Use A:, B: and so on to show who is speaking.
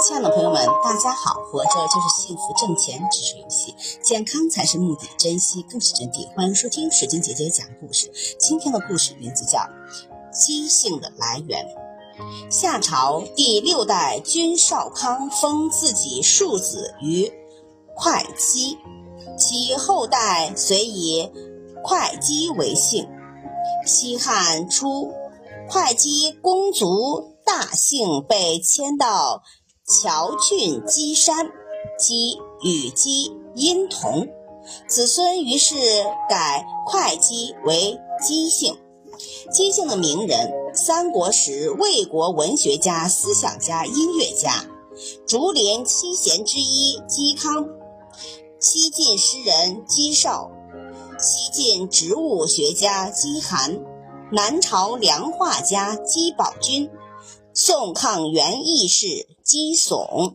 A: 亲爱的朋友们，大家好！活着就是幸福，挣钱只是游戏，健康才是目的，珍惜更是真谛。欢迎收听水晶姐姐讲故事。今天的故事名字叫《姬姓的来源》。夏朝第六代君少康封自己庶子于会稽，其后代遂以会稽为姓。西汉初，会稽公族。大姓被迁到谯郡箕山，箕与箕音同，子孙于是改会稽为姬姓。姬姓的名人，三国时魏国文学家、思想家、音乐家，竹林七贤之一嵇康，西晋诗人嵇绍，西晋植物学家嵇涵，南朝梁画家嵇宝君。宋抗元义士姬耸。